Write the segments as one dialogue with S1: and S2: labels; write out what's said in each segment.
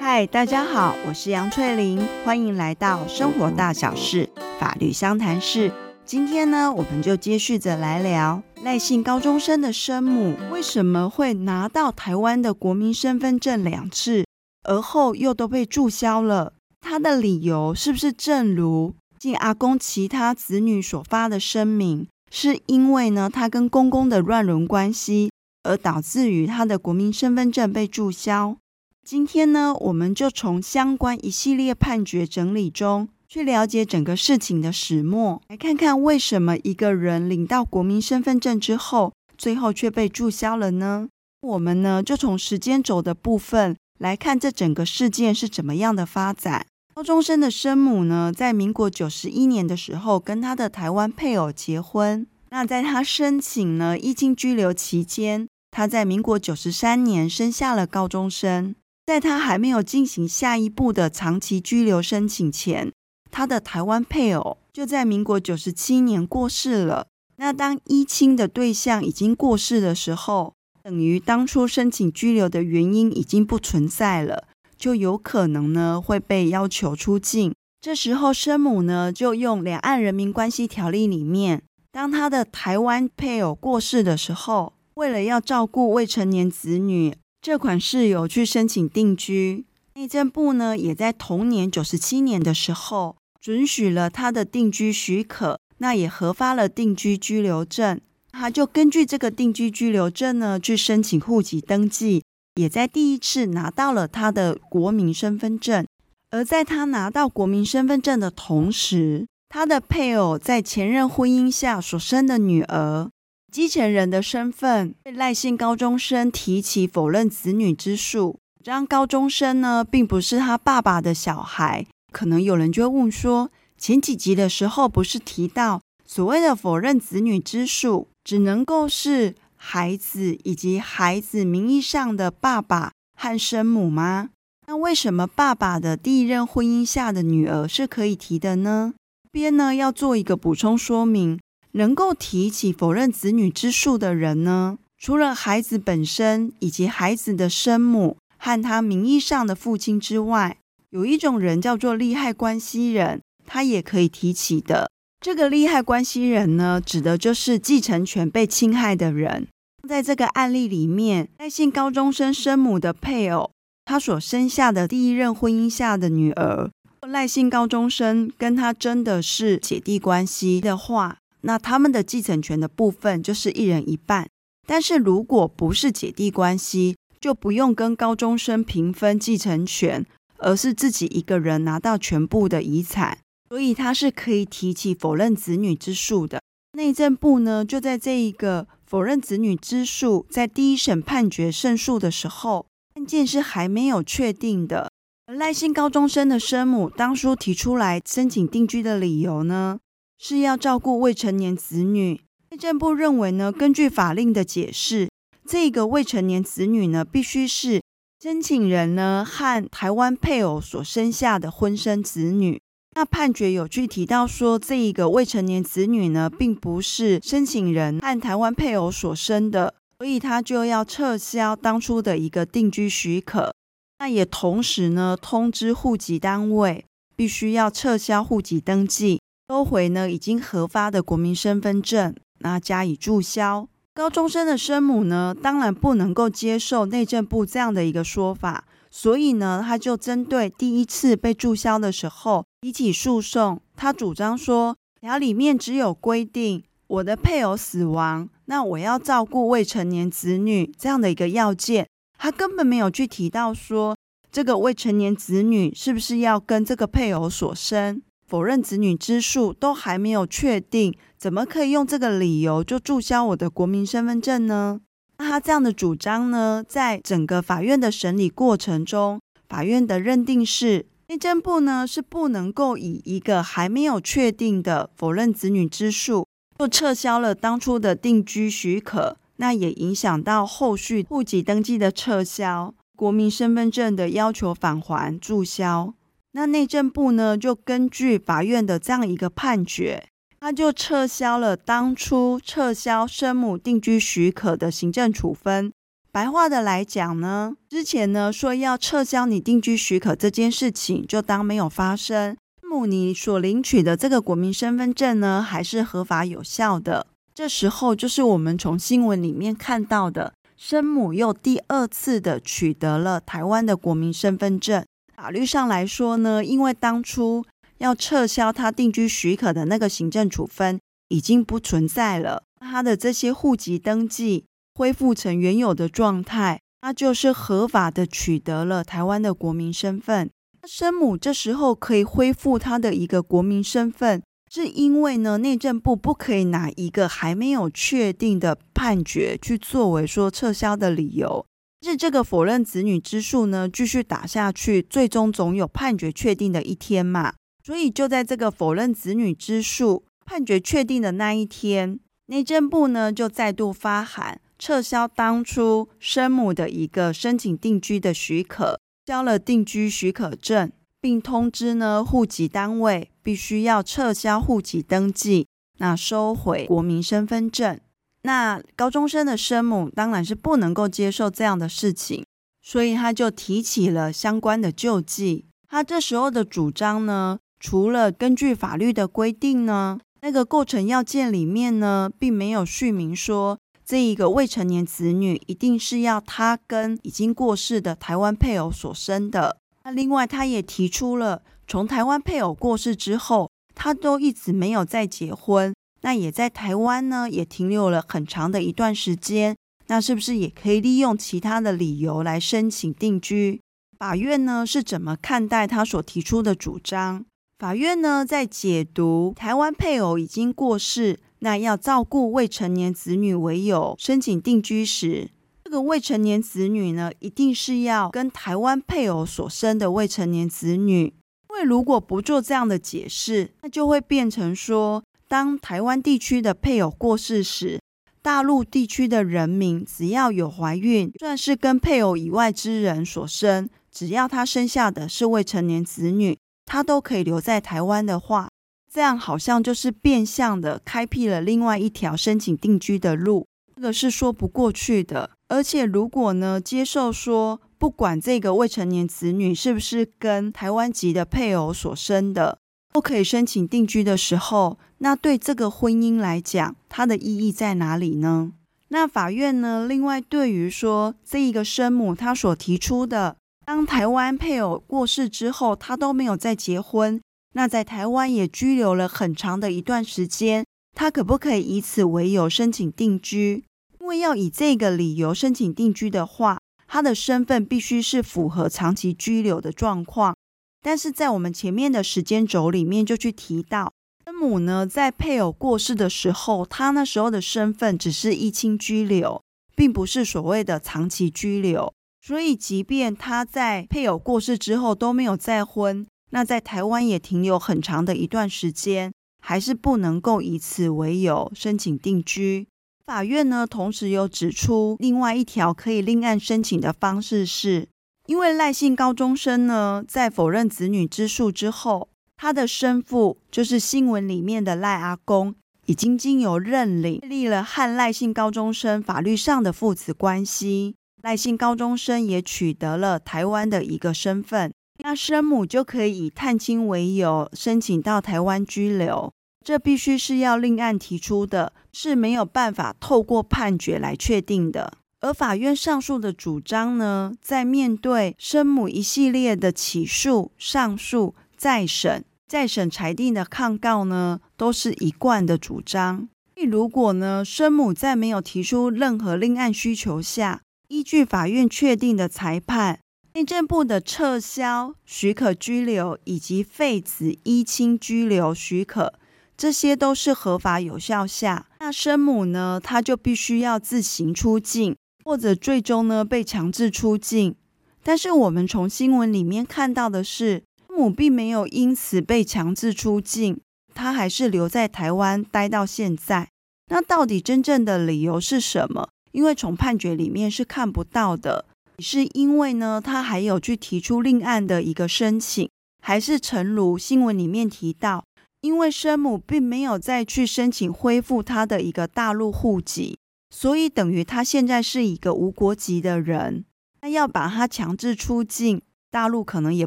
S1: 嗨，大家好，我是杨翠玲，欢迎来到生活大小事法律相谈室。今天呢，我们就接续着来聊赖姓高中生的生母为什么会拿到台湾的国民身份证两次，而后又都被注销了？他的理由是不是正如阿公其他子女所发的声明，是因为呢他跟公公的乱伦关系，而导致于他的国民身份证被注销？今天呢，我们就从相关一系列判决整理中。去了解整个事情的始末，来看看为什么一个人领到国民身份证之后，最后却被注销了呢？我们呢就从时间轴的部分来看这整个事件是怎么样的发展。高中生的生母呢，在民国九十一年的时候跟他的台湾配偶结婚。那在他申请呢依亲居留期间，他在民国九十三年生下了高中生。在他还没有进行下一步的长期居留申请前，他的台湾配偶就在民国九十七年过世了。那当依亲的对象已经过世的时候，等于当初申请居留的原因已经不存在了，就有可能呢会被要求出境。这时候生母呢就用《两岸人民关系条例》里面，当他的台湾配偶过世的时候，为了要照顾未成年子女，这款事由去申请定居。内政部呢也在同年九十七年的时候。准许了他的定居许可，那也核发了定居居留证。他就根据这个定居居留证呢，去申请户籍登记，也在第一次拿到了他的国民身份证。而在他拿到国民身份证的同时，他的配偶在前任婚姻下所生的女儿，继承人的身份，被赖姓高中生提起否认子女之诉，让高中生呢，并不是他爸爸的小孩。可能有人就会问说，前几集的时候不是提到所谓的否认子女之诉，只能够是孩子以及孩子名义上的爸爸和生母吗？那为什么爸爸的第一任婚姻下的女儿是可以提的呢？边呢要做一个补充说明，能够提起否认子女之诉的人呢，除了孩子本身以及孩子的生母和他名义上的父亲之外。有一种人叫做利害关系人，他也可以提起的。这个利害关系人呢，指的就是继承权被侵害的人。在这个案例里面，赖姓高中生生母的配偶，他所生下的第一任婚姻下的女儿，赖姓高中生跟他真的是姐弟关系的话，那他们的继承权的部分就是一人一半。但是如果不是姐弟关系，就不用跟高中生平分继承权。而是自己一个人拿到全部的遗产，所以他是可以提起否认子女之诉的。内政部呢，就在这一个否认子女之诉在第一审判决胜诉的时候，案件是还没有确定的。而赖姓高中生的生母当初提出来申请定居的理由呢，是要照顾未成年子女。内政部认为呢，根据法令的解释，这个未成年子女呢，必须是。申请人呢和台湾配偶所生下的婚生子女，那判决有去提到说，这一个未成年子女呢，并不是申请人和台湾配偶所生的，所以他就要撤销当初的一个定居许可。那也同时呢，通知户籍单位必须要撤销户籍登记，收回呢已经核发的国民身份证，那加以注销。高中生的生母呢，当然不能够接受内政部这样的一个说法，所以呢，他就针对第一次被注销的时候提起诉讼。他主张说，条里面只有规定我的配偶死亡，那我要照顾未成年子女这样的一个要件，他根本没有去提到说这个未成年子女是不是要跟这个配偶所生。否认子女之数都还没有确定，怎么可以用这个理由就注销我的国民身份证呢？那他这样的主张呢，在整个法院的审理过程中，法院的认定是内政部呢是不能够以一个还没有确定的否认子女之诉，就撤销了当初的定居许可，那也影响到后续户籍登记的撤销、国民身份证的要求返还注销。那内政部呢，就根据法院的这样一个判决，他就撤销了当初撤销生母定居许可的行政处分。白话的来讲呢，之前呢说要撤销你定居许可这件事情，就当没有发生。母你所领取的这个国民身份证呢，还是合法有效的。这时候就是我们从新闻里面看到的，生母又第二次的取得了台湾的国民身份证。法律上来说呢，因为当初要撤销他定居许可的那个行政处分已经不存在了，他的这些户籍登记。恢复成原有的状态，他就是合法的取得了台湾的国民身份。生母这时候可以恢复他的一个国民身份，是因为呢，内政部不可以拿一个还没有确定的判决去作为说撤销的理由。是这个否认子女之诉呢，继续打下去，最终总有判决确定的一天嘛。所以就在这个否认子女之诉判决确定的那一天，内政部呢就再度发函。撤销当初生母的一个申请定居的许可，交了定居许可证，并通知呢户籍单位必须要撤销户籍登记，那收回国民身份证。那高中生的生母当然是不能够接受这样的事情，所以他就提起了相关的救济。他这时候的主张呢，除了根据法律的规定呢，那个构成要件里面呢，并没有叙明说。这一个未成年子女一定是要他跟已经过世的台湾配偶所生的。那另外，他也提出了，从台湾配偶过世之后，他都一直没有再结婚，那也在台湾呢，也停留了很长的一段时间。那是不是也可以利用其他的理由来申请定居？法院呢是怎么看待他所提出的主张？法院呢在解读台湾配偶已经过世。那要照顾未成年子女为由申请定居时，这个未成年子女呢，一定是要跟台湾配偶所生的未成年子女。因为如果不做这样的解释，那就会变成说，当台湾地区的配偶过世时，大陆地区的人民只要有怀孕，算是跟配偶以外之人所生，只要他生下的是未成年子女，他都可以留在台湾的话。这样好像就是变相的开辟了另外一条申请定居的路，这个是说不过去的。而且如果呢，接受说不管这个未成年子女是不是跟台湾籍的配偶所生的，都可以申请定居的时候，那对这个婚姻来讲，它的意义在哪里呢？那法院呢，另外对于说这一个生母她所提出的，当台湾配偶过世之后，她都没有再结婚。那在台湾也居留了很长的一段时间，他可不可以以此为由申请定居？因为要以这个理由申请定居的话，他的身份必须是符合长期居留的状况。但是在我们前面的时间轴里面就去提到，生母呢在配偶过世的时候，他那时候的身份只是一亲居留，并不是所谓的长期居留。所以，即便他在配偶过世之后都没有再婚。那在台湾也停留很长的一段时间，还是不能够以此为由申请定居。法院呢，同时又指出，另外一条可以另案申请的方式是，因为赖姓高中生呢，在否认子女之诉之后，他的生父就是新闻里面的赖阿公，已经经由认领立了和赖姓高中生法律上的父子关系，赖姓高中生也取得了台湾的一个身份。那生母就可以以探亲为由申请到台湾居留，这必须是要另案提出的，是没有办法透过判决来确定的。而法院上述的主张呢，在面对生母一系列的起诉、上诉、再审、再审裁定的抗告呢，都是一贯的主张。如果呢，生母在没有提出任何另案需求下，依据法院确定的裁判。内政部的撤销许可居留以及废止依亲居留许可，这些都是合法有效下，那生母呢，他就必须要自行出境，或者最终呢被强制出境。但是我们从新闻里面看到的是，生母并没有因此被强制出境，他还是留在台湾待到现在。那到底真正的理由是什么？因为从判决里面是看不到的。是因为呢，他还有去提出另案的一个申请，还是诚如新闻里面提到，因为生母并没有再去申请恢复他的一个大陆户籍，所以等于他现在是一个无国籍的人。那要把他强制出境，大陆可能也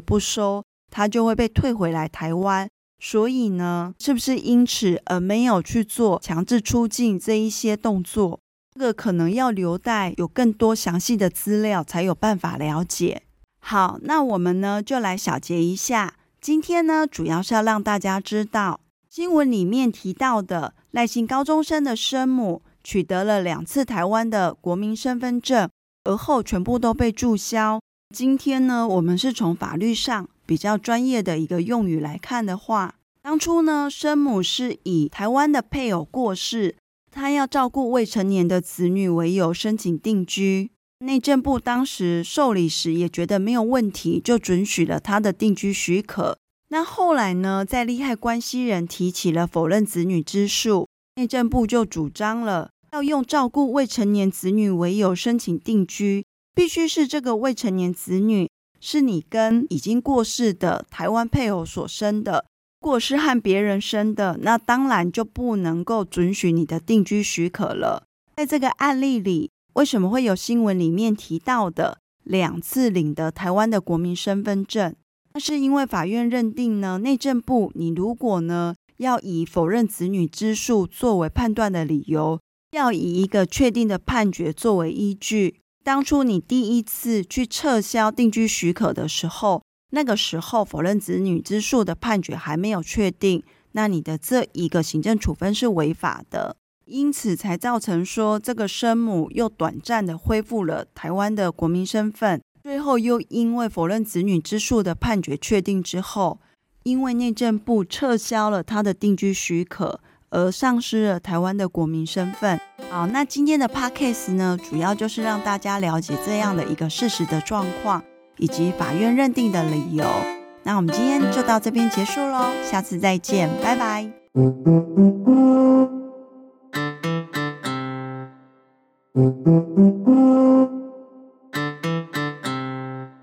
S1: 不收，他就会被退回来台湾。所以呢，是不是因此而没有去做强制出境这一些动作？这个可能要留待有更多详细的资料才有办法了解。好，那我们呢就来小结一下。今天呢，主要是要让大家知道，新闻里面提到的赖姓高中生的生母取得了两次台湾的国民身份证，而后全部都被注销。今天呢，我们是从法律上比较专业的一个用语来看的话，当初呢，生母是以台湾的配偶过世，他要照顾未成年的子女为由申请定居。内政部当时受理时也觉得没有问题，就准许了他的定居许可。那后来呢，在利害关系人提起了否认子女之诉，内政部就主张了要用照顾未成年子女为由申请定居，必须是这个未成年子女是你跟已经过世的台湾配偶所生的，如果是和别人生的，那当然就不能够准许你的定居许可了。在这个案例里。为什么会有新闻里面提到的两次领得台湾的国民身份证？那是因为法院认定呢，内政部你如果呢要以否认子女之诉作为判断的理由，要以一个确定的判决作为依据。当初你第一次去撤销定居许可的时候，那个时候否认子女之诉的判决还没有确定，那你的这一个行政处分是违法的。因此才造成说，这个生母又短暂的恢复了台湾的国民身份，最后又因为否认子女之诉的判决确定之后，因为内政部撤销了他的定居许可，而丧失了台湾的国民身份。好，那今天的 podcast 呢，主要就是让大家了解这样的一个事实的状况，以及法院认定的理由。那我们今天就到这边结束喽，下次再见，拜拜。